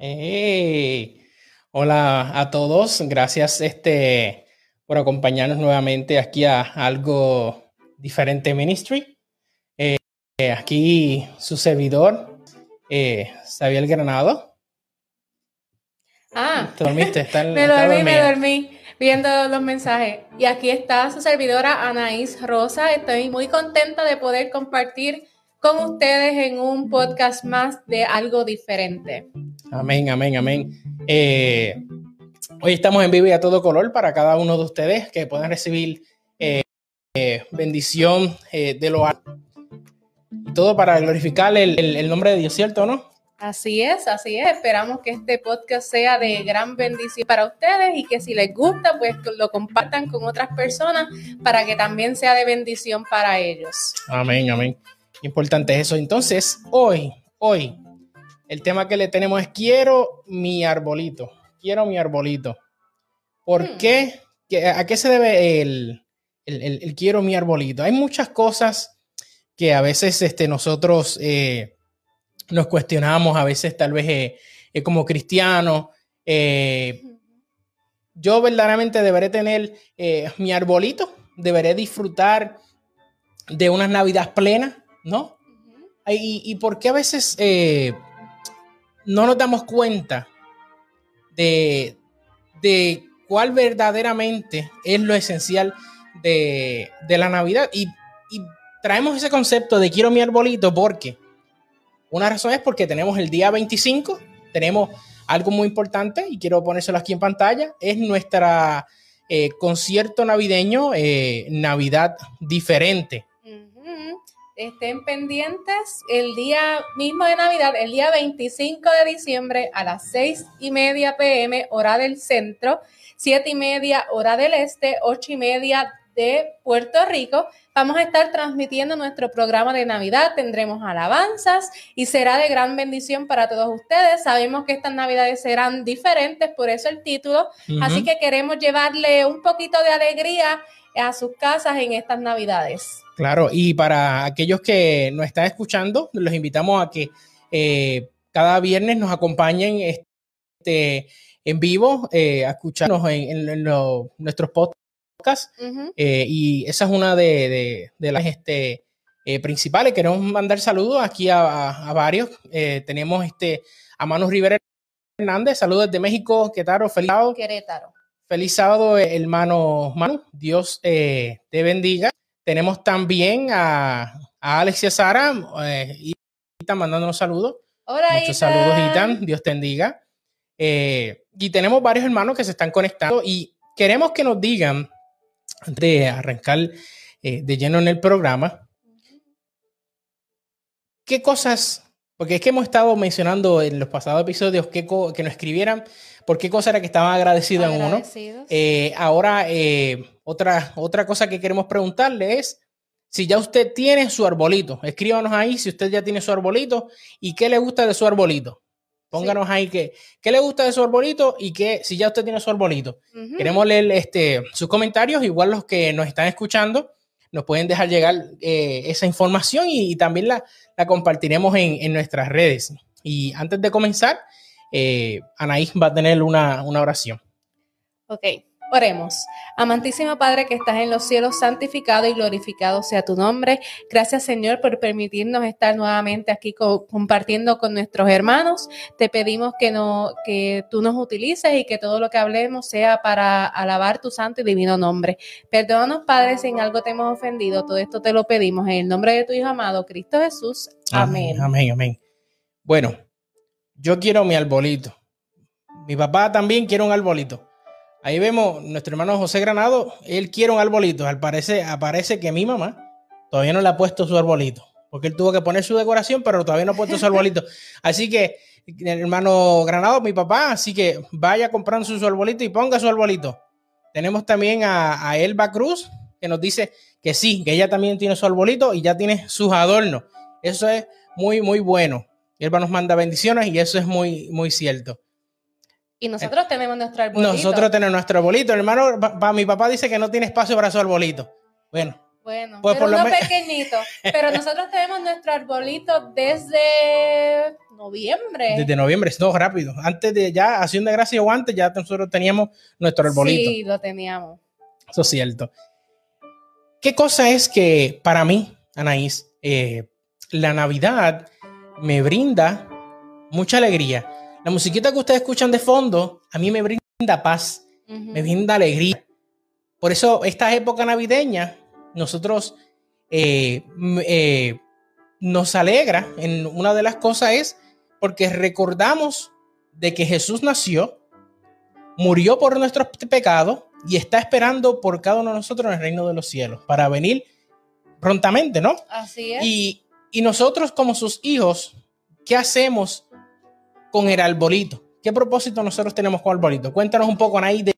Hey, hola a todos, gracias este, por acompañarnos nuevamente aquí a algo diferente Ministry. Eh, aquí su servidor, eh, Xavier Granado. Ah, ¿Te dormiste? Está- me está dormí, me dormí viendo los mensajes. Y aquí está su servidora Anaís Rosa. Estoy muy contenta de poder compartir con ustedes en un podcast más de algo diferente. Amén, amén, amén. Eh, hoy estamos en vivo y a todo color para cada uno de ustedes que puedan recibir eh, eh, bendición eh, de lo alto. Y Todo para glorificar el, el- el nombre de Dios, ¿cierto o no? Así es, así es. Esperamos que este podcast sea de gran bendición para ustedes y que si les gusta, pues lo compartan con otras personas para que también sea de bendición para ellos. Amén, amén. Importante es eso. Entonces, hoy, hoy, el tema que le tenemos es quiero mi arbolito. Quiero mi arbolito. ¿Por Hmm. qué? ¿Qué- ¿A qué se debe el, el- el- el quiero mi arbolito? Hay muchas cosas que a veces este, nosotros eh, nos cuestionamos, a veces tal vez eh, eh, como cristianos. eh, yo verdaderamente deberé tener mi arbolito, deberé disfrutar de unas navidades plenas, ¿no? Y, y por qué a veces no nos damos cuenta de, de cuál verdaderamente es lo esencial de, de la Navidad. Y, traemos ese concepto de quiero mi arbolito porque una razón es porque tenemos el día 25, tenemos algo muy importante y quiero ponérselo aquí en pantalla, es nuestra eh, concierto navideño, eh, Navidad diferente. Estén pendientes el día mismo de Navidad, el día 25 de diciembre a las 6 y media pm, hora del centro, 7 y media, hora del este, 8 y media de Puerto Rico. Vamos a estar transmitiendo nuestro programa de Navidad, tendremos alabanzas y será de gran bendición para todos ustedes. Sabemos que estas Navidades serán diferentes, por eso el título. Así que queremos llevarle un poquito de alegría a sus casas en estas Navidades. Claro, y para aquellos que nos están escuchando, los invitamos a que eh, cada viernes nos acompañen este, en vivo eh, a escucharnos en, en- en lo- nuestros podcasts. Eh, y esa es una de, de- de las este, principales. Queremos mandar saludos aquí a, a- a varios. Tenemos este, a Manu Rivera Hernández, saludos desde México. ¿Qué tal? Feliz sábado. Querétaro. Feliz sábado, hermano Manu. Dios te bendiga. Tenemos también a, a Alexia Sara eh, y Itan mandándonos saludos. Hola, Muchos Ethan. saludos, Itan. Dios te bendiga. Eh, y tenemos varios hermanos que se están conectando y queremos que nos digan, antes de arrancar eh, de lleno en el programa, qué cosas, porque es que hemos estado mencionando en los pasados episodios co- que nos escribieran por qué cosa era que estaban agradecidos en uno. Eh, ahora, eh, otra, otra cosa que queremos preguntarle es si ya usted tiene su arbolito. Escríbanos ahí si usted ya tiene su arbolito y qué le gusta de su arbolito. Pónganos ahí que, qué le gusta de su arbolito y que si ya usted tiene su arbolito. Queremos leer este, sus comentarios, igual los que nos están escuchando, nos pueden dejar llegar eh, esa información y, y también la, la compartiremos en, en nuestras redes. Y antes de comenzar, eh, Anaís va a tener una, una oración. Ok, oremos. Amantísimo Padre que estás en los cielos, santificado y glorificado sea tu nombre. Gracias Señor por permitirnos estar nuevamente aquí co- compartiendo con nuestros hermanos. Te pedimos que, no, que tú nos utilices y que todo lo que hablemos sea para alabar tu santo y divino nombre. Perdónanos Padre si en algo te hemos ofendido. Todo esto te lo pedimos en el nombre de tu Hijo amado, Cristo Jesús. Amén. Amén, amén. Bueno, yo quiero mi arbolito. Mi papá también quiere un arbolito. Ahí vemos nuestro hermano José Granado, él quiere un arbolito. Al parece, aparece que mi mamá todavía no le ha puesto su arbolito, porque él tuvo que poner su decoración, pero todavía no ha puesto su arbolito. Así que, hermano Granado, mi papá, así que vaya comprando su, su arbolito y ponga su arbolito. Tenemos también a, a Elba Cruz, que nos dice que sí, que ella también tiene su arbolito y ya tiene sus adornos. Eso es muy, muy bueno. Elba nos manda bendiciones y eso es muy, muy cierto. Y nosotros tenemos nuestro arbolito. Nosotros tenemos nuestro arbolito. Hermano, pa- pa- mi papá dice que no tiene espacio para su arbolito. Bueno, Bueno, Pues pero por uno me- pequeñito. Pero nosotros tenemos nuestro arbolito desde noviembre. Desde noviembre, no, rápido. Antes de ya, Acción de Gracia o antes, ya nosotros teníamos nuestro arbolito. Sí, lo teníamos. Eso es cierto. ¿Qué cosa es que para mí, Anaís, eh, la Navidad me brinda mucha alegría? La musiquita que ustedes escuchan de fondo, a mí me brinda paz, me brinda alegría. Por eso, esta época navideña, nosotros eh, eh, nos alegra. En una de las cosas es porque recordamos de que Jesús nació, murió por nuestros pecados y está esperando por cada uno de nosotros en el reino de los cielos para venir prontamente, ¿no? Así es. Y, y nosotros como sus hijos, ¿qué hacemos con el arbolito? ¿Qué propósito nosotros tenemos con el arbolito? Cuéntanos un poco, Anaí, de,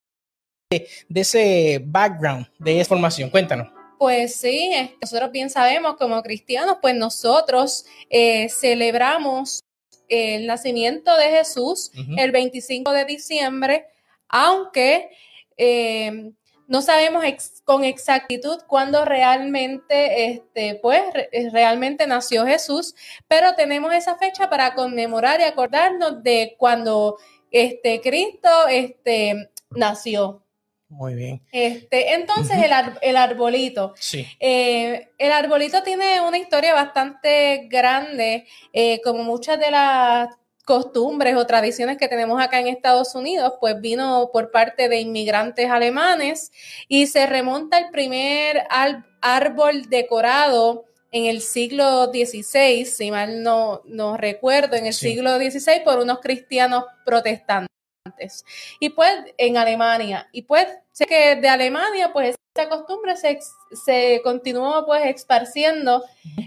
de, de ese background, de esa formación. Cuéntanos. Pues sí, nosotros bien sabemos como cristianos, pues nosotros eh, celebramos el nacimiento de Jesús el 25 de diciembre, aunque eh, no sabemos ex- con exactitud cuándo realmente, este, pues, re- realmente nació Jesús, pero tenemos esa fecha para conmemorar y acordarnos de cuando este, Cristo este, nació. Muy bien. Este, entonces el, ar- el arbolito. Sí. Eh, el arbolito tiene una historia bastante grande, eh, como muchas de las costumbres o tradiciones que tenemos acá en Estados Unidos, pues vino por parte de inmigrantes alemanes y se remonta el primer al- árbol decorado en el siglo XVI, si mal no, no recuerdo, en el Sí. siglo XVI por unos cristianos protestantes. Y pues en Alemania. Y pues sé que de Alemania, pues esta costumbre se, continuó pues esparciendo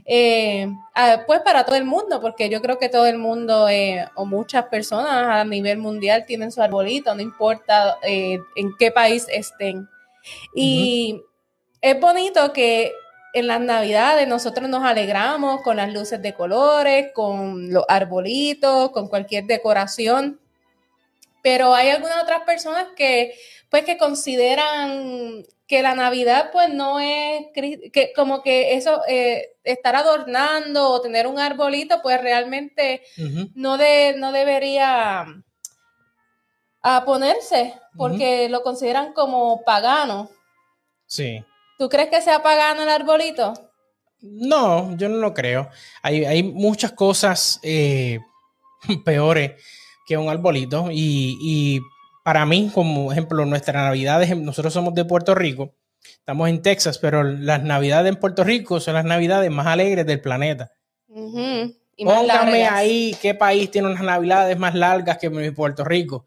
eh, a- pues para todo el mundo, porque yo creo que todo el mundo eh, o muchas personas a nivel mundial tienen su arbolito, no importa eh, en qué país estén. Y es bonito que en las navidades nosotros nos alegramos con las luces de colores, con los arbolitos, con cualquier decoración. Pero hay algunas otras personas que, pues, que consideran que la Navidad, pues, no es, que como que eso, eh, estar adornando o tener un arbolito, pues, realmente no, de, no debería a ponerse, porque lo consideran como pagano. Sí. ¿Tú crees que sea pagano el arbolito? No, yo no lo creo. Hay, hay muchas cosas eh, peores que un arbolito. Y, y para mí, como ejemplo, nuestras navidades, nosotros somos de Puerto Rico, estamos en Texas, pero las navidades en Puerto Rico son las navidades más alegres del planeta. Y Póngame ahí qué país tiene unas navidades más largas que Puerto Rico.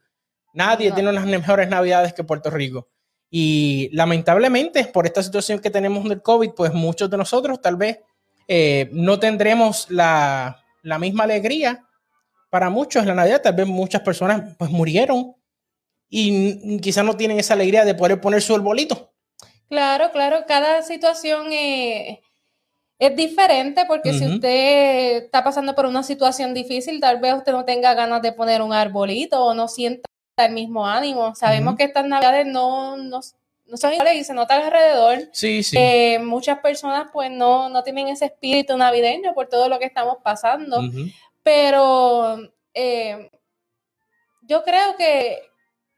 Nadie No. tiene unas mejores navidades que Puerto Rico. Y lamentablemente, por esta situación que tenemos del COVID, pues muchos de nosotros tal vez eh, no tendremos la, la misma alegría. Para muchos la Navidad, tal vez muchas personas pues murieron y quizás no tienen esa alegría de poder poner su arbolito. Claro, claro, cada situación eh, es diferente porque si usted está pasando por una situación difícil, tal vez usted no tenga ganas de poner un arbolito o no sienta el mismo ánimo. Sabemos que estas navidades no, no, no son iguales y se nota alrededor. Sí, sí. Eh, muchas personas pues no, no tienen ese espíritu navideño por todo lo que estamos pasando. Pero eh, yo creo que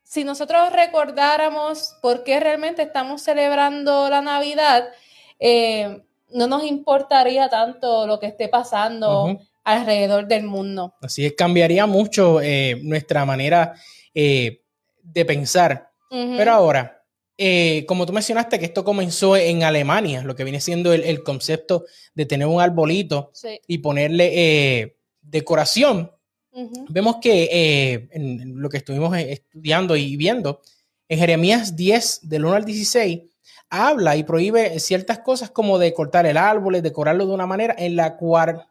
si nosotros recordáramos por qué realmente estamos celebrando la Navidad, eh, no nos importaría tanto lo que esté pasando alrededor del mundo. Así es, cambiaría mucho eh, nuestra manera eh, de pensar. Pero ahora, eh, como tú mencionaste que esto comenzó en Alemania, lo que viene siendo el, el concepto de tener un arbolito Sí. y ponerle eh, decoración, Vemos que eh, en, lo que estuvimos eh, estudiando y viendo, en Jeremías 10, del 1 al 16, habla y prohíbe ciertas cosas como de cortar el árbol, decorarlo de una manera en la cual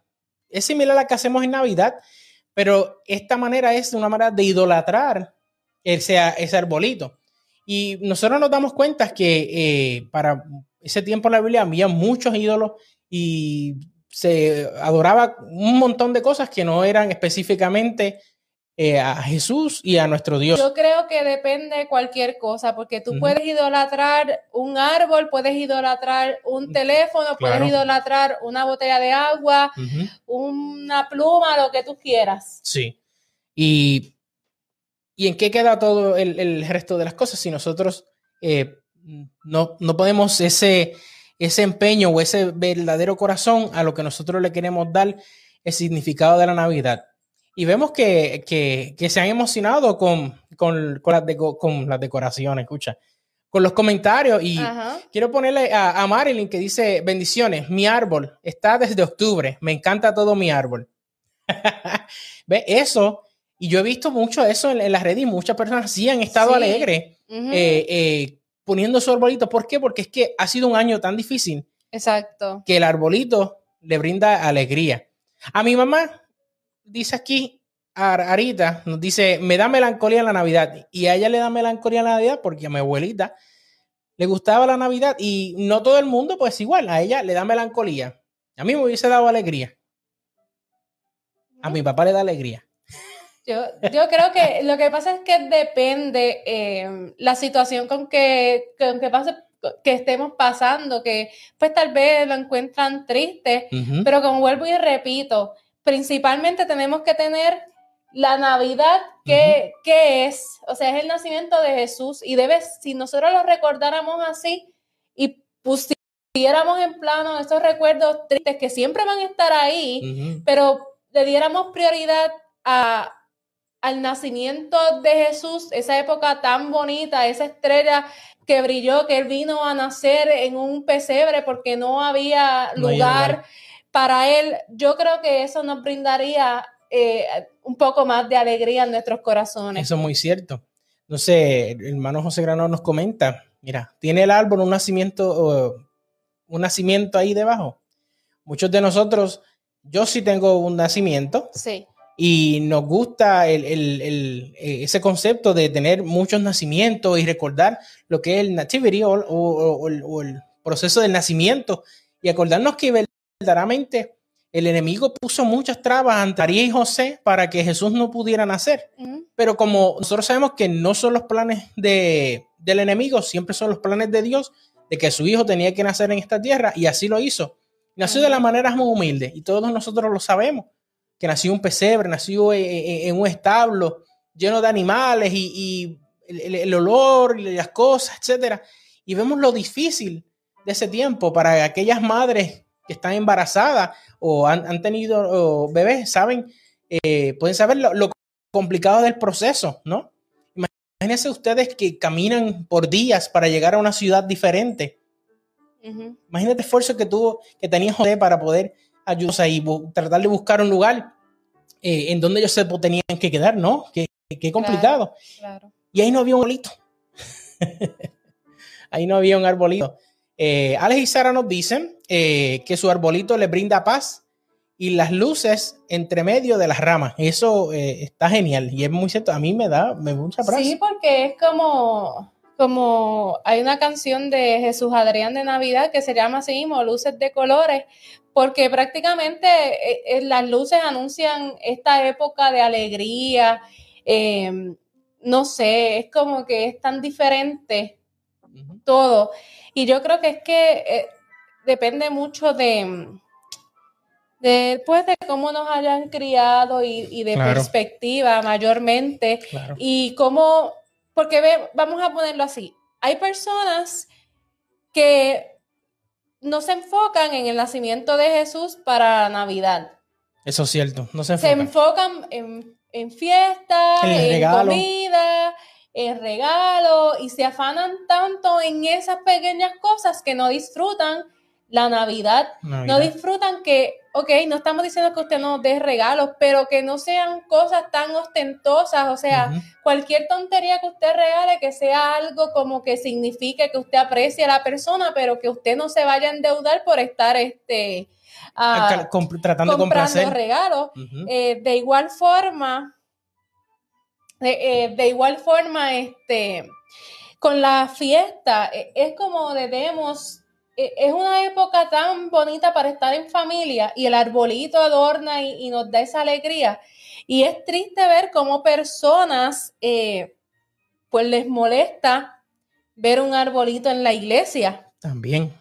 es similar a la que hacemos en Navidad, pero esta manera es una manera de idolatrar ese, ese arbolito. Y nosotros nos damos cuenta que eh, para ese tiempo en la Biblia había muchos ídolos y se adoraba un montón de cosas que no eran específicamente eh, a Jesús y a nuestro Dios. Yo creo que depende de cualquier cosa, porque tú puedes idolatrar un árbol, puedes idolatrar un teléfono, puedes idolatrar una botella de agua, una pluma, lo que tú quieras. Sí. Y, ¿y en qué queda todo el, resto de las cosas si nosotros eh, no, no podemos ese, ese empeño o ese verdadero corazón a lo que nosotros le queremos dar el significado de la Navidad? Y vemos que, se han emocionado con, con, las con, las decoraciones, escucha, con los comentarios. Y quiero ponerle a, Marilyn que dice, bendiciones, mi árbol está desde octubre, me encanta todo mi árbol. ¿Ve? Eso, y yo he visto mucho eso en, las redes y muchas personas sí han estado alegres eh, eh, poniendo su arbolito. ¿Por qué? Porque es que ha sido un año tan difícil. Exacto. Que el arbolito le brinda alegría. A mi mamá dice aquí, Arita, nos dice, me da melancolía en la Navidad. Y a ella le da melancolía en la Navidad porque a mi abuelita le gustaba la Navidad y no todo el mundo, pues igual, a ella le da melancolía. A mí me hubiese dado alegría. A mi papá le da alegría. Yo, yo creo que lo que pasa es que depende eh, la situación con que, con que pase que estemos pasando, que pues tal vez lo encuentran triste, pero como vuelvo y repito, principalmente tenemos que tener la Navidad, que, es, o sea, es el nacimiento de Jesús y debe, si nosotros lo recordáramos así y pusiéramos en plano esos recuerdos tristes que siempre van a estar ahí, pero le diéramos prioridad a, al nacimiento de Jesús, esa época tan bonita, esa estrella que brilló, que él vino a nacer en un pesebre porque no había lugar para él, yo creo que eso nos brindaría eh, un poco más de alegría en nuestros corazones. Eso es muy cierto. No sé, el hermano José Grano nos comenta, mira, tiene el árbol un nacimiento, un nacimiento ahí debajo. Muchos de nosotros, yo sí tengo un nacimiento. Sí. Y nos gusta el, eh, ese concepto de tener muchos nacimientos y recordar lo que es el nativity o, el proceso del nacimiento y acordarnos que verdaderamente el enemigo puso muchas trabas ante María y José para que Jesús no pudiera nacer. Pero como nosotros sabemos que no son los planes de, del enemigo, siempre son los planes de Dios, de que su hijo tenía que nacer en esta tierra y así lo hizo. Nació de la manera muy humilde y todos nosotros lo sabemos, que nació un pesebre, nació en, un establo lleno de animales y, el, el, olor y las cosas, etcétera. Y vemos lo difícil de ese tiempo para aquellas madres que están embarazadas o han, tenido bebés, saben, eh, pueden saber lo, complicado del proceso, ¿no? Imagínense ustedes que caminan por días para llegar a una ciudad diferente. Imagínate el esfuerzo que tuvo, que tenía José para poder ayudar y tratar de buscar un lugar eh, en donde ellos se tenían que quedar, ¿no? Qué, complicado. Y ahí no había un arbolito. ahí no había un arbolito. Eh, Alex y Sara nos dicen eh, que su arbolito le brinda paz y las luces entre medio de las ramas. Eso eh, está genial y es muy cierto. A mí me da me mucha paz. Sí, porque es como, como hay una canción de Jesús Adrián de Navidad que se llama así mismo, Luces de Colores, porque prácticamente las luces anuncian esta época de alegría. no sé, es como que es tan diferente todo. Y yo creo que es que eh, depende mucho de, de, pues, de cómo nos hayan criado y, de perspectiva mayormente. Y cómo, porque ve, vamos a ponerlo así, hay personas que no se enfocan en el nacimiento de Jesús para Navidad. Eso es cierto, no se enfocan. Se enfocan en, en fiestas, en comida, el regalo y se afanan tanto en esas pequeñas cosas que no disfrutan la Navidad, no disfrutan que, ok, no estamos diciendo que usted no dé regalos, pero que no sean cosas tan ostentosas, o sea, cualquier tontería que usted regale, que sea algo como que signifique que usted aprecie a la persona, pero que usted no se vaya a endeudar por estar este... Ah, tratando de complacer. regalos. Eh, de igual forma, eh, de igual forma, este, con la fiesta, e, es como debemos, es una época tan bonita para estar en familia y el arbolito adorna y, nos da esa alegría. Y es triste ver cómo personas, eh, pues les molesta ver un arbolito en la iglesia. También.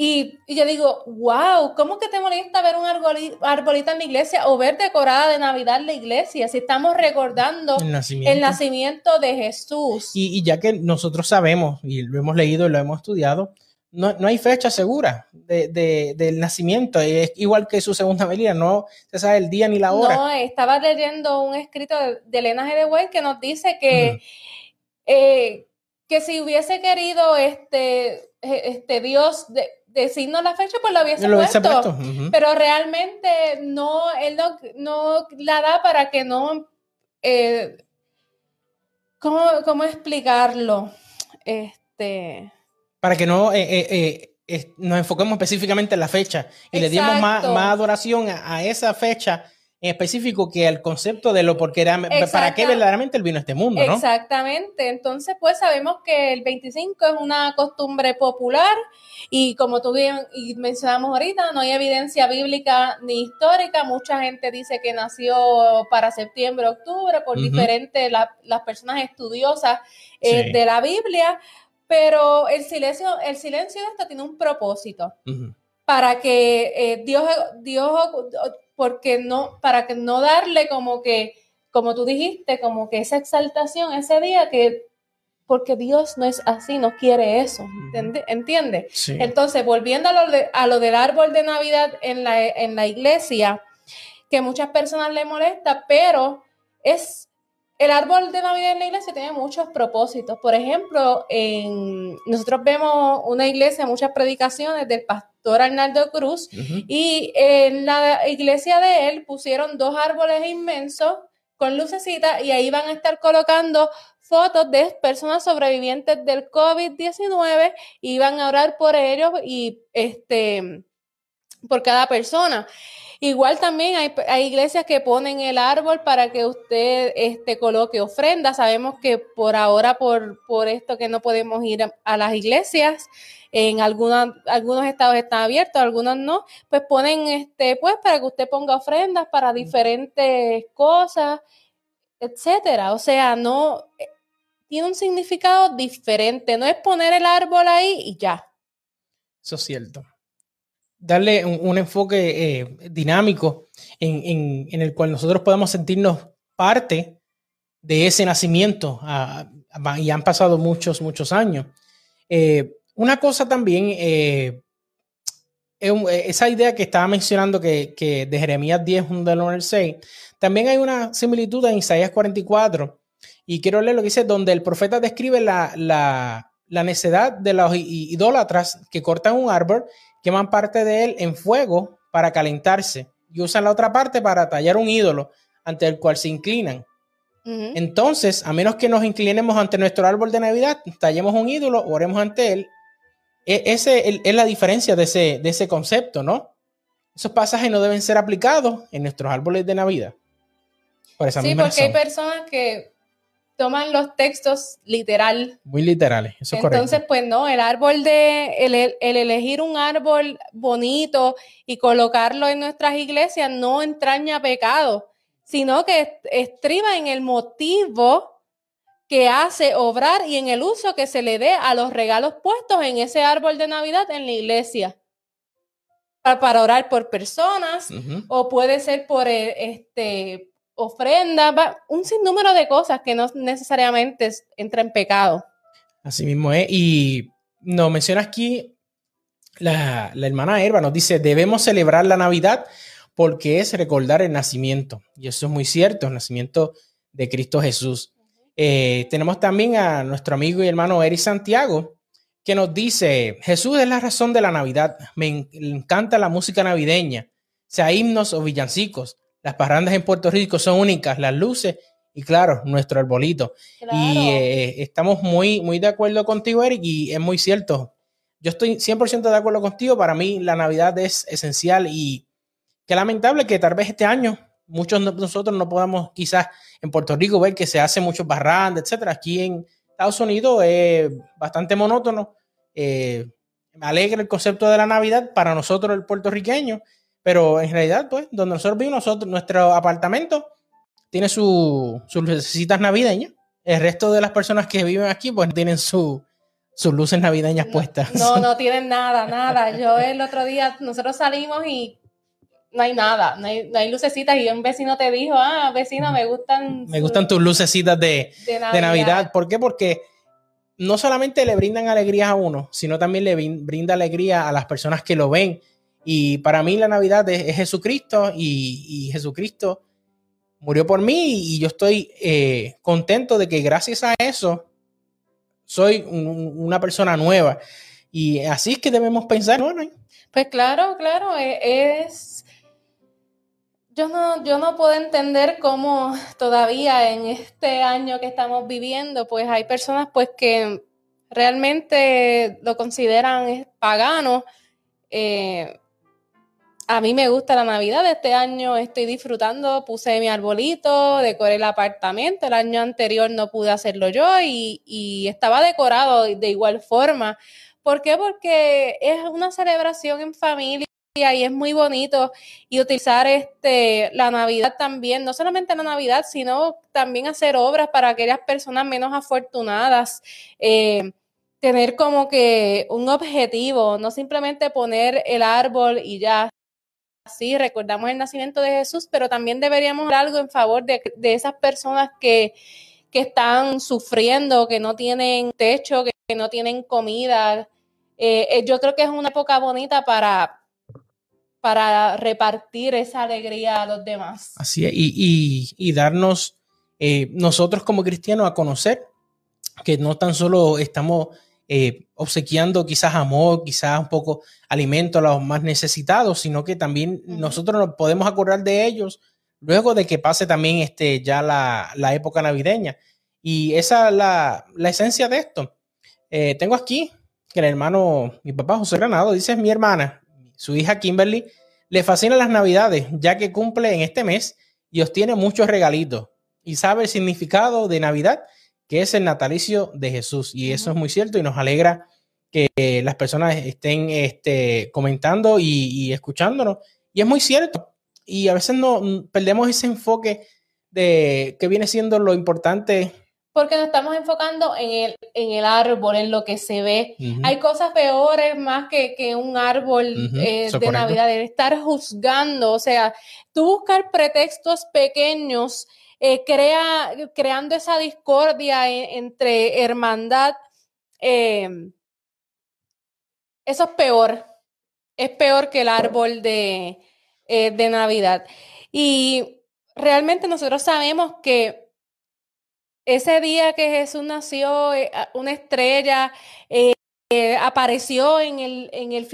Y, yo digo, wow, ¿cómo que te molesta ver un arbolito, en la iglesia o ver decorada de Navidad la iglesia si estamos recordando el nacimiento, de Jesús? Y, ya que nosotros sabemos y lo hemos leído y lo hemos estudiado, no, hay fecha segura de, del nacimiento. Es igual que su segunda venida, no se sabe el día ni la hora. No, estaba leyendo un escrito de, Elena G. de Way que nos dice que, eh, que si hubiese querido este, este Dios de, decirnos la fecha, pues lo hubiese puesto. Pero realmente no, él no, la da para que no. Eh, ¿cómo, explicarlo? Este. Para que no eh, eh, nos enfoquemos específicamente en la fecha y le dimos más, adoración a, esa fecha en específico que el concepto de lo porque era, para qué verdaderamente él vino a este mundo, ¿no? Exactamente. Entonces, pues sabemos que el 25 es una costumbre popular y como tú bien y mencionamos ahorita, no hay evidencia bíblica ni histórica. Mucha gente dice que nació para septiembre, octubre, por diferentes las personas estudiosas eh, de la Biblia, pero el silencio, el silencio de esto tiene un propósito. Para que eh, Dios, Dios porque no, para que no darle como que, como tú dijiste, como que esa exaltación ese día que porque Dios no es así, no quiere eso, ¿entiendes? Entonces, volviendo a lo, a lo, del árbol de Navidad en la, en la iglesia, que muchas personas le molesta, pero es el árbol de Navidad en la iglesia tiene muchos propósitos. Por ejemplo, en, nosotros vemos una iglesia, muchas predicaciones del pastor Arnaldo Cruz, y en la iglesia de él pusieron dos árboles inmensos con lucecita y ahí van a estar colocando fotos de personas sobrevivientes del COVID-19 y van a orar por ellos y este por cada persona. Igual también hay, hay, iglesias que ponen el árbol para que usted este, coloque ofrenda. Sabemos que por ahora, por, por esto que no podemos ir a, las iglesias, en algunos, algunos estados están abiertos, algunos no, pues ponen este, pues para que usted ponga ofrendas para diferentes cosas, etcétera. O sea, no eh, tiene un significado diferente. No es poner el árbol ahí y ya. Eso es cierto darle un, enfoque eh, dinámico en, el cual nosotros podamos sentirnos parte de ese nacimiento ah, y han pasado muchos, muchos años. Eh, una cosa también, eh, esa idea que estaba mencionando que, de Jeremías 10, 1 del 6, también hay una similitud en Isaías 44 y quiero leer lo que dice, donde el profeta describe la, la, la necedad de los idólatras que cortan un árbol queman parte de él en fuego para calentarse y usan la otra parte para tallar un ídolo ante el cual se inclinan. Entonces, a menos que nos inclinemos ante nuestro árbol de Navidad, tallemos un ídolo, oremos ante él. E, ese es la diferencia de ese, de ese concepto, ¿no? Esos pasajes no deben ser aplicados en nuestros árboles de Navidad. sí, porque hay personas que toman los textos literal. Muy literales, eso es Entonces, pues no, el árbol de, el, elegir un árbol bonito y colocarlo en nuestras iglesias no entraña pecado, sino que estriba en el motivo que hace obrar y en el uso que se le dé a los regalos puestos en ese árbol de Navidad en la iglesia. Para, orar por personas o puede ser por eh, este ofrenda, un sinnúmero de cosas que no necesariamente entra en pecado. Así mismo es. Y nos menciona aquí la, hermana Herba, nos dice, debemos celebrar la Navidad porque es recordar el nacimiento. Y eso es muy cierto, el nacimiento de Cristo Jesús. Eh, tenemos también a nuestro amigo y hermano Eric Santiago, que nos dice, Jesús es la razón de la Navidad. Me encanta la música navideña, sea himnos o villancicos. Las parrandas en Puerto Rico son únicas, las luces y claro, nuestro arbolito. Y eh, estamos muy, muy de acuerdo contigo, Eric, y es muy cierto. Yo estoy 100% de acuerdo contigo. Para mí la Navidad es esencial y qué lamentable que tal vez este año muchos de nosotros no podamos quizás en Puerto Rico ver que se hace muchos barrandas, etcétera. Aquí en Estados Unidos es bastante monótono. Eh, me alegra el concepto de la Navidad para nosotros el puertorriqueño pero en realidad, pues, donde nosotros vivimos, nosotros, nuestro apartamento, tiene sus lucecitas navideñas. El resto de las personas que viven aquí, pues tienen sus luces navideñas puestas. No, no tienen nada, nada. Yo el otro día, nosotros salimos y no hay nada, no hay, no hay, lucecitas. Y un vecino te dijo, ah, vecino, me gustan. Me gustan tus lucecitas de, de, Navidad. ¿Por qué? Porque no solamente le brindan alegría a uno, sino también le brinda alegría a las personas que lo ven. Y para mí la Navidad es, Jesucristo y, Jesucristo murió por mí y yo estoy eh, contento de que gracias a eso soy una persona nueva. Y así es que debemos pensar, ¿no? Pues claro, claro, e, es yo no, yo no puedo entender cómo todavía en este año que estamos viviendo, pues hay personas pues que realmente lo consideran pagano. Eh, a mí me gusta la Navidad, este año estoy disfrutando, puse mi arbolito, decoré el apartamento, el año anterior no pude hacerlo yo y, y estaba decorado de igual forma. ¿Por qué? Porque es una celebración en familia y es muy bonito y utilizar este la Navidad también, no solamente la Navidad, sino también hacer obras para aquellas personas menos afortunadas, eh, tener como que un objetivo, no simplemente poner el árbol y ya. Sí, recordamos el nacimiento de Jesús, pero también deberíamos hacer algo en favor de, esas personas que, que, están sufriendo, que no tienen techo, que, no tienen comida. Eh, eh, yo creo que es una época bonita para, para repartir esa alegría a los demás. Así es, y, darnos eh, nosotros como cristianos a conocer que no tan solo estamos eh, obsequiando quizás amor, quizás un poco alimento a los más necesitados, sino que también nosotros nos podemos acordar de ellos luego de que pase también este, ya la, época navideña. Y esa es la, esencia de esto. Eh, tengo aquí que el hermano, mi papá José Granado, dice es mi hermana, su hija Kimberly le fascinan las navidades, ya que cumple en este mes y obtiene muchos regalitos y sabe el significado de Navidad, que es el natalicio de Jesús. Y eso es muy cierto y nos alegra que las personas estén este, comentando y, escuchándonos. Y es muy cierto. Y a veces no perdemos ese enfoque de que viene siendo lo importante porque nos estamos enfocando en el, en el árbol, en lo que se ve. Hay cosas peores más que, que un árbol eh, de Navidad, el estar juzgando, o sea, tú buscar pretextos pequeños, eh, crea, creando esa discordia entre hermandad, em, eso es peor, es peor que el árbol de, eh, de Navidad. Y realmente nosotros sabemos que ese día que Jesús nació, eh, una estrella apareció en el, en el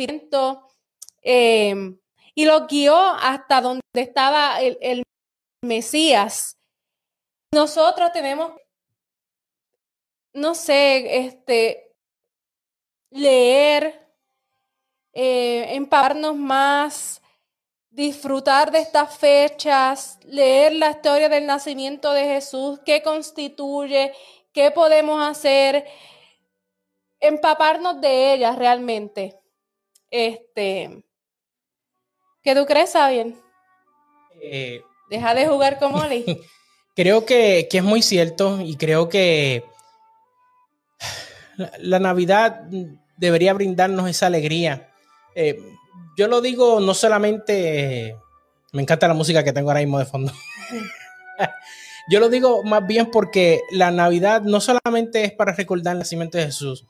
em, y lo guió hasta donde estaba el, el Mesías. Nosotros tenemos, no sé, este, leer, eh, empaparnos más, disfrutar de estas fechas, leer la historia del nacimiento de Jesús, qué constituye, qué podemos hacer, empaparnos de ellas realmente. Este, ¿qué tú crees, Sabien? Eh, Deja de jugar como Oli. creo que, es muy cierto y creo que la, Navidad debería brindarnos esa alegría. Eh, yo lo digo no solamente, me encanta la música que tengo ahora mismo de fondo. yo lo digo más bien porque la Navidad no solamente es para recordar el nacimiento de Jesús.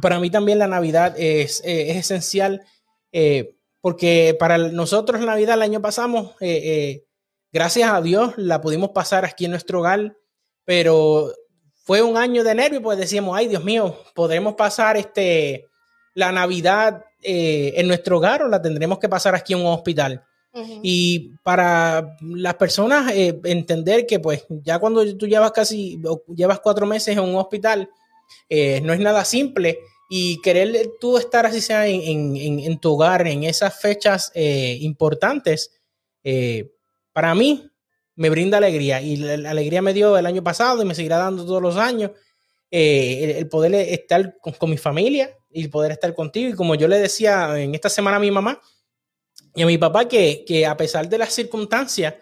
Para mí también la Navidad es, eh, esencial eh, porque para nosotros la Navidad el año pasamos, eh, gracias a Dios, la pudimos pasar aquí en nuestro hogar, pero fue un año de nervio, pues decíamos, ay Dios mío, podremos pasar este, la Navidad eh, en nuestro hogar o la tendremos que pasar aquí en un hospital. Y para las personas eh, entender que pues ya cuando tú llevas casi, llevas cuatro meses en un hospital, eh, no es nada simple y querer tú estar así sea en, tu hogar en esas fechas importantes, para mí me brinda alegría y la, alegría me dio el año pasado y me seguirá dando todos los años el, poder estar con mi familia, y poder estar contigo. Y como yo le decía en esta semana a mi mamá y a mi papá, que, a pesar de las circunstancias,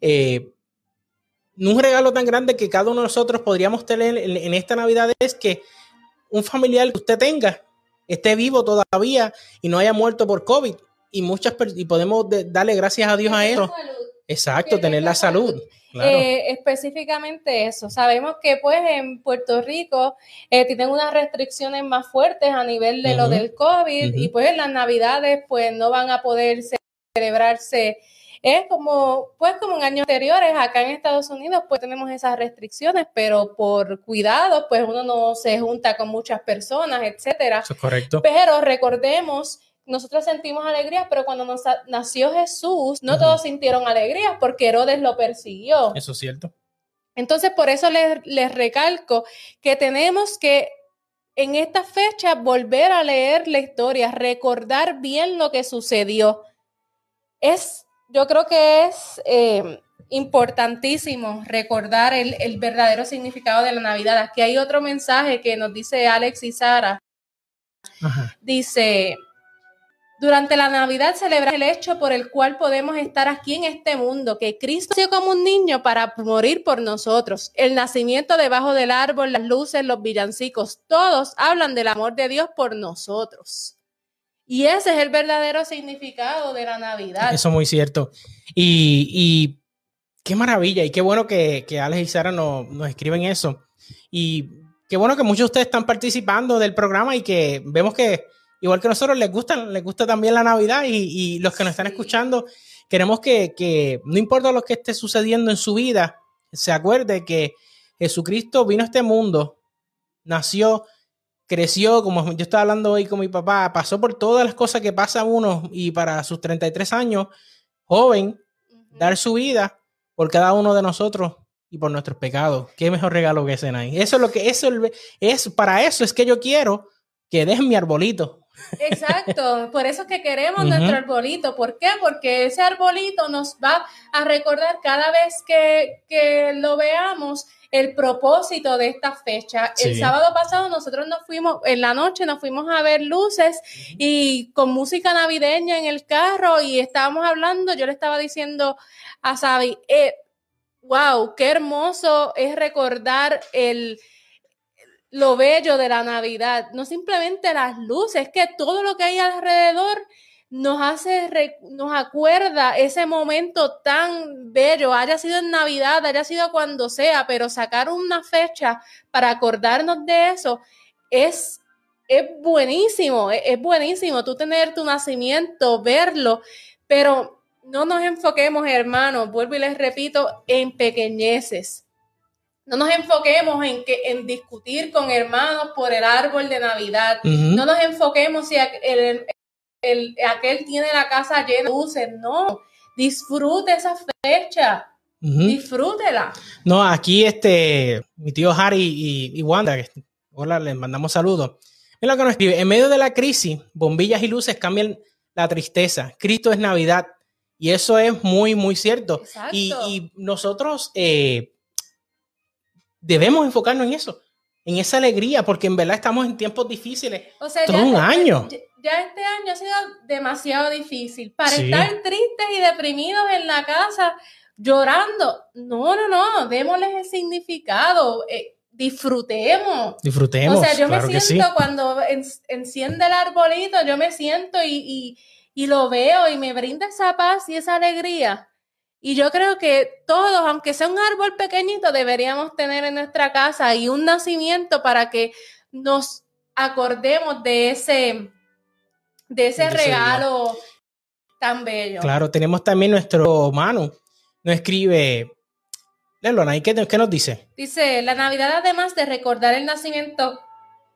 eh, un regalo tan grande que cada uno de nosotros podríamos tener en, esta Navidad es que un familiar que usted tenga esté vivo todavía y no haya muerto por COVID. Y muchas y podemos darle gracias a Dios a eso. Exacto, tener la salud. Eh, específicamente eso. Sabemos que pues en Puerto Rico eh, tienen unas restricciones más fuertes a nivel de lo del COVID y pues en las navidades pues no van a poder celebrarse es como, pues como en años anteriores, acá en Estados Unidos, pues tenemos esas restricciones, pero por cuidado, pues uno no se junta con muchas personas, etcétera. Eso es correcto. Pero recordemos nosotros sentimos alegría, pero cuando nos nació Jesús, no todos sintieron alegría porque Herodes lo persiguió. Eso es cierto. Entonces, por eso les, les recalco que tenemos que en esta fecha volver a leer la historia, recordar bien lo que sucedió. Es yo creo que es eh, importantísimo recordar el, verdadero significado de la Navidad. Aquí hay otro mensaje que nos dice Alex y Sara. Dice, durante la Navidad celebra el hecho por el cual podemos estar aquí en este mundo, que Cristo nació como un niño para morir por nosotros. El nacimiento debajo del árbol, las luces, los villancicos, todos hablan del amor de Dios por nosotros. Y ese es el verdadero significado de la Navidad. Eso es muy cierto. Y, qué maravilla y qué bueno que, Alex y Sara nos, escriben eso. Y qué bueno que muchos de ustedes están participando del programa y que vemos que, igual que nosotros, les gusta, les gusta también la Navidad y, los que nos están escuchando, queremos que, que no importa lo que esté sucediendo en su vida, se acuerde que Jesucristo vino a este mundo, nació, creció, como yo estaba hablando hoy con mi papá, pasó por todas las cosas que pasa uno y para sus 33 años, joven, dar su vida por cada uno de nosotros y por nuestros pecados. Qué mejor regalo que ese, Nay. Eso es lo que eso es para eso es que yo quiero que dejen mi arbolito. Exacto, por eso es que queremos nuestro arbolito. ¿Por qué? Porque ese arbolito nos va a recordar cada vez que, que lo veamos el propósito de esta fecha. El sábado pasado nosotros nos fuimos, en la noche nos fuimos a ver luces y con música navideña en el carro y estábamos hablando, yo le estaba diciendo a Sabi, eh, wow, qué hermoso es recordar el lo bello de la Navidad, no simplemente las luces, que todo lo que hay alrededor nos hace, nos acuerda ese momento tan bello, haya sido en Navidad, haya sido cuando sea, pero sacar una fecha para acordarnos de eso es, es buenísimo, es, buenísimo tú tener tu nacimiento, verlo, pero no nos enfoquemos, hermanos, vuelvo y les repito, en pequeñeces. No nos enfoquemos en, que, en discutir con hermanos por el árbol de Navidad. No nos enfoquemos si el, el, aquel tiene la casa llena de luces, no, disfrute esa fecha. Disfrútela. No, aquí este, mi tío Harry y, Wanda, hola, les mandamos saludos. Es lo que nos escribe. En medio de la crisis, bombillas y luces cambian la tristeza. Cristo es Navidad. Y eso es muy, muy cierto. Y, nosotros eh, debemos enfocarnos en eso, en esa alegría, porque en verdad estamos en tiempos difíciles. O sea, todo un año ya este año ha sido demasiado difícil. Para estar tristes y deprimidos en la casa, llorando. No, no, no, démosles el significado. Eh, disfrutemos. Disfrutemos. O sea, yo me siento cuando enciende el arbolito, yo me siento y, y, lo veo y me brinda esa paz y esa alegría. Y yo creo que todos, aunque sea un árbol pequeñito, deberíamos tener en nuestra casa y un nacimiento para que nos acordemos de ese, de ese regalo tan bello. Claro, tenemos también nuestro Manu, nos escribe, Lelona, ¿y qué, qué nos dice? Dice, la Navidad además de recordar el nacimiento,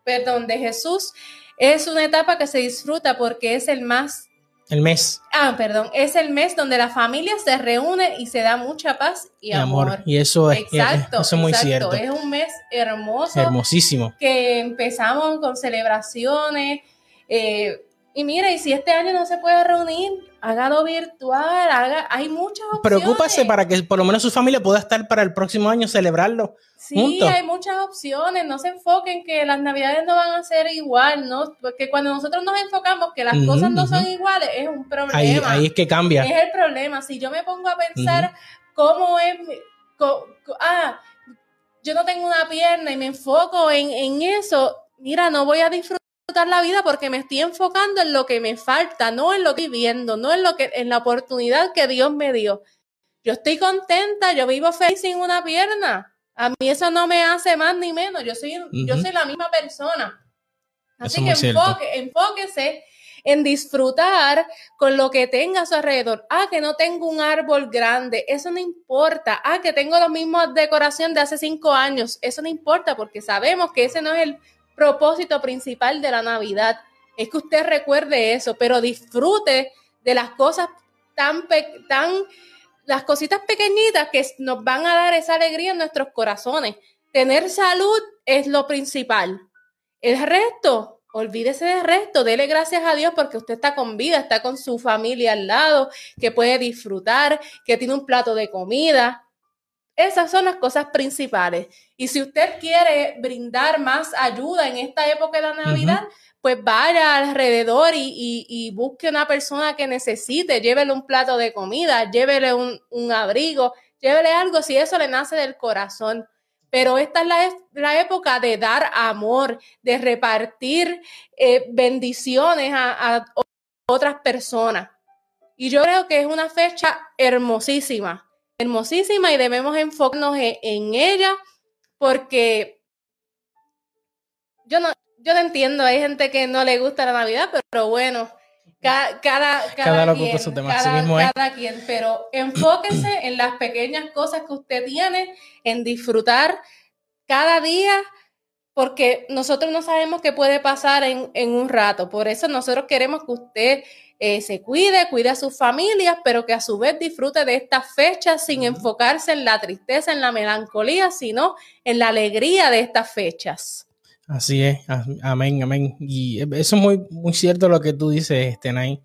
perdón, de Jesús, es una etapa que se disfruta porque es el más el mes. Ah, perdón. Es el mes donde la familia se reúne y se da mucha paz y, amor. Y eso es, exacto, eso es muy cierto. Es un mes hermoso. Hermosísimo. Que empezamos con celebraciones. Eh, y mira, y si este año no se puede reunir, hágalo virtual, haga, hay muchas opciones. Preocúpase para que por lo menos su familia pueda estar para el próximo año celebrarlo. Sí, hay muchas opciones, no se enfoquen que las navidades no van a ser igual, ¿no? Porque cuando nosotros nos enfocamos que las cosas no son iguales, es un problema. Ahí, es que cambia. Es el problema. Si yo me pongo a pensar cómo es ah, yo no tengo una pierna y me enfoco en, en eso, mira, no voy a disfrutar la vida porque me estoy enfocando en lo que me falta, no en lo que estoy viendo, no en lo que, en la oportunidad que Dios me dio. Yo estoy contenta, yo vivo feliz sin una pierna. A mí eso no me hace más ni menos. Yo soy, yo soy la misma persona. Así que enfoque, enfóquese en disfrutar con lo que tenga a su alrededor. Ah, que no tengo un árbol grande, eso no importa. Ah, que tengo la misma decoración de hace cinco años, eso no importa porque sabemos que ese no es el propósito principal de la Navidad. Es que usted recuerde eso, pero disfrute de las cosas tan, tan las cositas pequeñitas que nos van a dar esa alegría en nuestros corazones. Tener salud es lo principal. El resto, olvídese del resto, dele gracias a Dios porque usted está con vida, está con su familia al lado, que puede disfrutar, que tiene un plato de comida. Esas son las cosas principales. Y si usted quiere brindar más ayuda en esta época de la Navidad, pues vaya alrededor y, busque una persona que necesite, llévele un plato de comida, llévele un, abrigo, llévele algo si eso le nace del corazón. Pero esta es la, época de dar amor, de repartir eh, bendiciones a, otras personas. Y yo creo que es una fecha hermosísima, hermosísima y debemos enfocarnos en ella porque yo no, yo lo entiendo, hay gente que no le gusta la Navidad, pero bueno, cada, cada, cada, quien, su tema, cada, quien, pero enfóquese en las pequeñas cosas que usted tiene, en disfrutar cada día, porque nosotros no sabemos qué puede pasar en, en un rato, por eso nosotros queremos que usted eh, se cuide, cuide a sus familias, pero que a su vez disfrute de estas fechas sin enfocarse en la tristeza, en la melancolía, sino en la alegría de estas fechas. Así es, amén, amén. Y eso es muy, muy cierto lo que tú dices, este, Nay.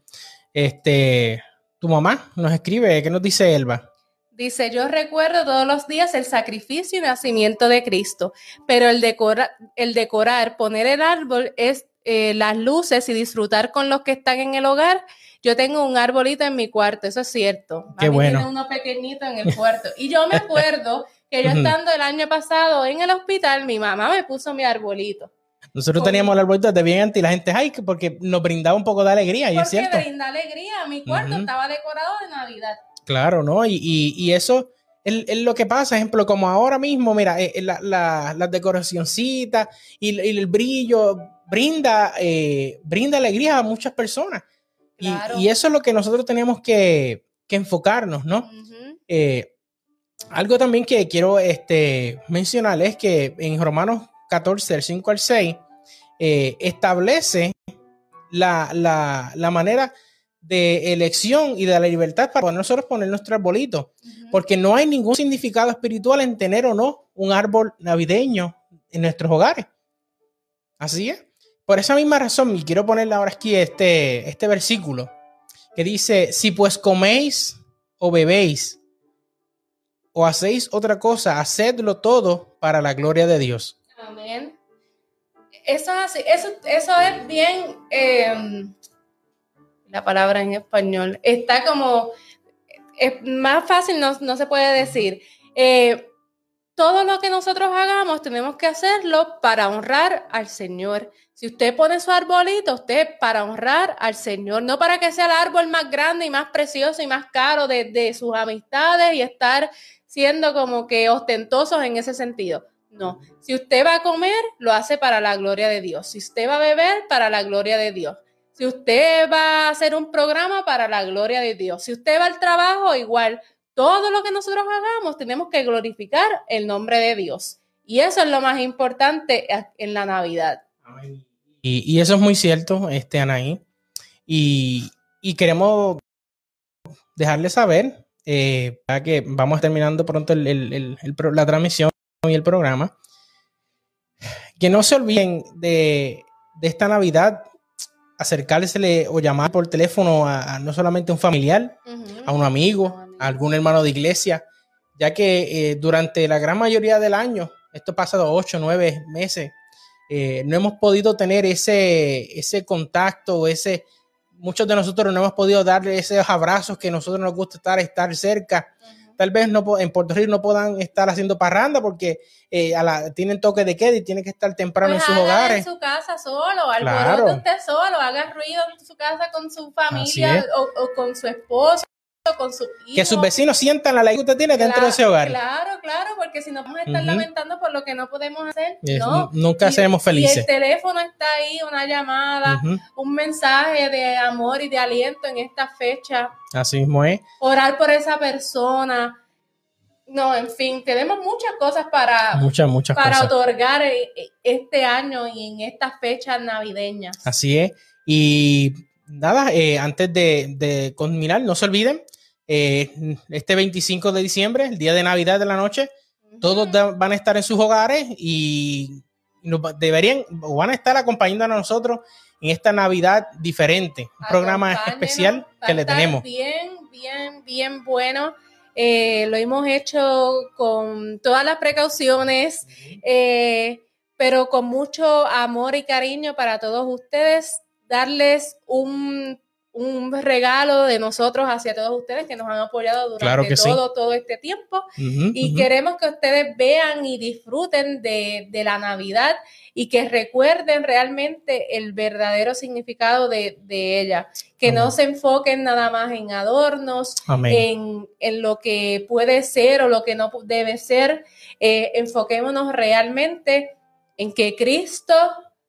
Este, tu mamá nos escribe, ¿qué nos dice Elba? Dice, yo recuerdo todos los días el sacrificio y nacimiento de Cristo, pero el, decora, el decorar, poner el árbol es eh, las luces y disfrutar con los que están en el hogar. Yo tengo un arbolito en mi cuarto, eso es cierto. Qué bueno. Tiene uno pequeñito en el cuarto. Y yo me acuerdo que yo estando el año pasado en el hospital, mi mamá me puso mi arbolito. Nosotros teníamos el arbolito de bien antes y la gente, ay, porque nos brindaba un poco de alegría, y es cierto. brinda alegría, mi cuarto estaba decorado de Navidad. Claro, ¿no? Y, y, eso es, lo que pasa, ejemplo, como ahora mismo, mira, eh, la, la, las decoracioncitas y, el brillo brinda, eh, brinda alegría a muchas personas. Y, eso es lo que nosotros tenemos que, que enfocarnos, ¿no? algo también que quiero este, mencionar es que en Romanos 14, del 5 al 6, eh, establece la, manera de elección y de la libertad para nosotros poner nuestro arbolito, porque no hay ningún significado espiritual en tener o no un árbol navideño en nuestros hogares. Así es. Por esa misma razón, y quiero ponerle ahora aquí este, este versículo que dice, si pues coméis o bebéis o hacéis otra cosa, hacedlo todo para la gloria de Dios. Amén. Eso es así, eso, eso es bien, em, la palabra en español, está como, es más fácil, no, no se puede decir. Eh, todo lo que nosotros hagamos tenemos que hacerlo para honrar al Señor. Si usted pone su arbolito, usted para honrar al Señor, no para que sea el árbol más grande y más precioso y más caro de, de sus amistades y estar siendo como que ostentosos en ese sentido. No, si usted va a comer, lo hace para la gloria de Dios. Si usted va a beber, para la gloria de Dios. Si usted va a hacer un programa, para la gloria de Dios. Si usted va al trabajo, igual. Todo lo que nosotros hagamos, tenemos que glorificar el nombre de Dios. Y eso es lo más importante en la Navidad. Y, eso es muy cierto, este Anaí. Y, y queremos dejarle saber eh, para que vamos terminando pronto la transmisión y el programa, que no se olviden de, esta Navidad acercársele o llamar por teléfono a, no solamente a un familiar, a un amigo, a algún hermano de iglesia, ya que eh, durante la gran mayoría del año, esto pasa de 8, 9 meses, eh, no hemos podido tener ese, ese contacto, ese, muchos de nosotros no hemos podido darle esos abrazos que a nosotros nos gusta estar, estar cerca tal vez no en Puerto Rico no puedan estar haciendo parranda porque eh, a la, tienen toque de queda y tienen que estar temprano Pues en sus hogares. En su casa solo, al Claro. usted solo, haga ruido en su casa con su familia o, o con su esposo, con su hijo. Que sus vecinos sientan la ley que usted tiene dentro de ese hogar. Claro, claro, porque si no vamos a estar lamentando por lo que no podemos hacer, Es- no. Nunca Y- seremos Y felices. el teléfono está ahí, una llamada, un mensaje de amor y de aliento en esta fecha. Así mismo es. Orar por esa persona. No, en fin, tenemos muchas cosas para, Muchas, muchas para cosas. otorgar eh, eh, este año y en estas fechas navideñas. Así es. Y nada, eh, antes de, de culminar, no se olviden, eh, este 25 de diciembre, el día de Navidad de la noche, todos van a estar en sus hogares y nos deberían o van a estar acompañando a nosotros en esta Navidad diferente, un programa especial que le tenemos. Bien, bien, bien bueno. Eh, lo hemos hecho con todas las precauciones, eh, pero con mucho amor y cariño para todos ustedes. Darles un, un regalo de nosotros hacia todos ustedes que nos han apoyado durante Claro que sí. todo, todo este tiempo. Y queremos que ustedes vean y disfruten de, de la Navidad y que recuerden realmente el verdadero significado de, de ella. Que no se enfoquen nada más en adornos, en, en lo que puede ser o lo que no debe ser. Eh, enfoquémonos realmente en que Cristo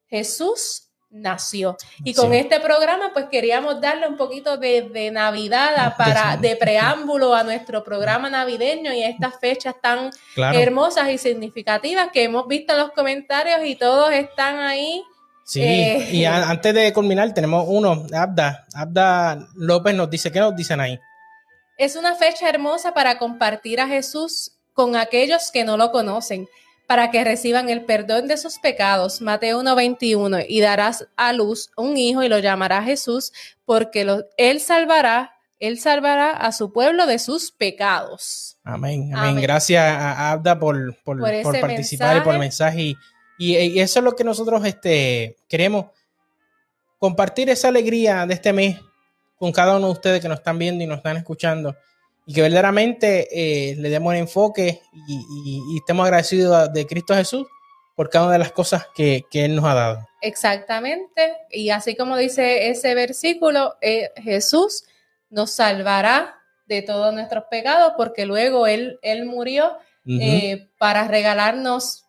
Jesús nació. Y con Sí. este programa, pues queríamos darle un poquito de, de Navidad a- para, de preámbulo a nuestro programa navideño y a estas fechas tan Claro. hermosas y significativas que hemos visto en los comentarios y todos están ahí. Sí, Eh, y a- antes de culminar, tenemos uno, Abda. Abda López nos dice, ¿qué nos dicen ahí? Es una fecha hermosa para compartir a Jesús con aquellos que no lo conocen, para que reciban el perdón de sus pecados. Mateo 1:21, y darás a luz un hijo y lo llamará Jesús, porque lo- él salvará, él salvará a su pueblo de sus pecados. Amén, amén. Amén. Gracias a Abda por, por, Por ese por participar y por el mensaje. Y, y- y eso es lo que nosotros este, queremos, compartir esa alegría de este mes con cada uno de ustedes que nos están viendo y nos están escuchando. Y que verdaderamente eh, le demos el enfoque y, y- y estemos agradecidos de Cristo Jesús por cada una de las cosas que, que Él nos ha dado. Exactamente. Y así como dice ese versículo, eh, Jesús nos salvará de todos nuestros pecados, porque luego Él, él murió eh, para regalarnos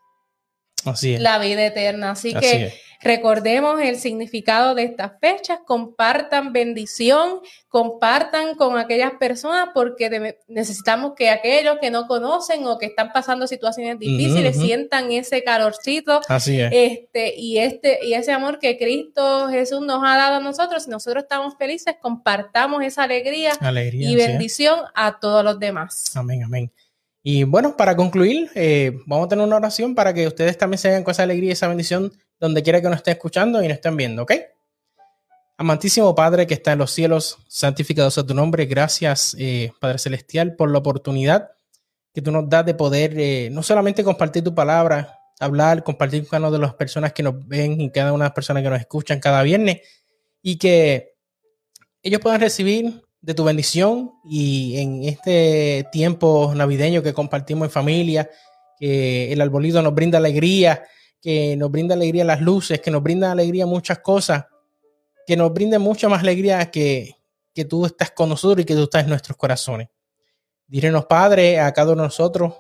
Así es. la vida eterna. Así, así que es. Recordemos el significado de estas fechas, compartan bendición, compartan con aquellas personas porque necesitamos que aquellos que no conocen o que están pasando situaciones difíciles sientan ese calorcito Así es. este y este y ese amor que Cristo Jesús nos ha dado a nosotros, si nosotros estamos felices, compartamos esa alegría Alegría. y es. bendición a todos los demás. Amén, amén. Y bueno, para concluir, eh, vamos a tener una oración para que ustedes también se vean con esa alegría y esa bendición donde quiera que nos estén escuchando y nos estén viendo, ¿ok? Amantísimo Padre que está en los cielos, santificado sea tu nombre. Gracias, eh, Padre Celestial, por la oportunidad que tú nos das de poder eh, no solamente compartir tu palabra, hablar, compartir con cada una de las personas que nos ven y cada una de las personas que nos escuchan cada viernes y que ellos puedan recibir de tu bendición y en este tiempo navideño que compartimos en familia, que el arbolito nos brinda alegría, que nos brinda alegría las luces, que nos brinda alegría muchas cosas, que nos brinde mucha más alegría que, que tú estás con nosotros y que tú estás en nuestros corazones. Dírenos, Padre, a cada uno de nosotros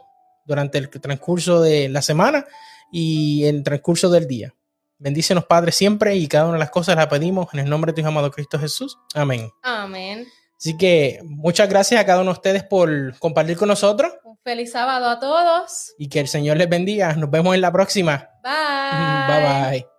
durante el transcurso de la semana y el transcurso del día. Bendícenos, Padre, siempre y cada una de las cosas las pedimos en el nombre de tu amado Cristo Jesús. Amén. Amén. Así que muchas gracias a cada uno de ustedes por compartir con nosotros feliz sábado a todos. y que el Señor les bendiga. Nos vemos en la próxima. Bye. Bye bye.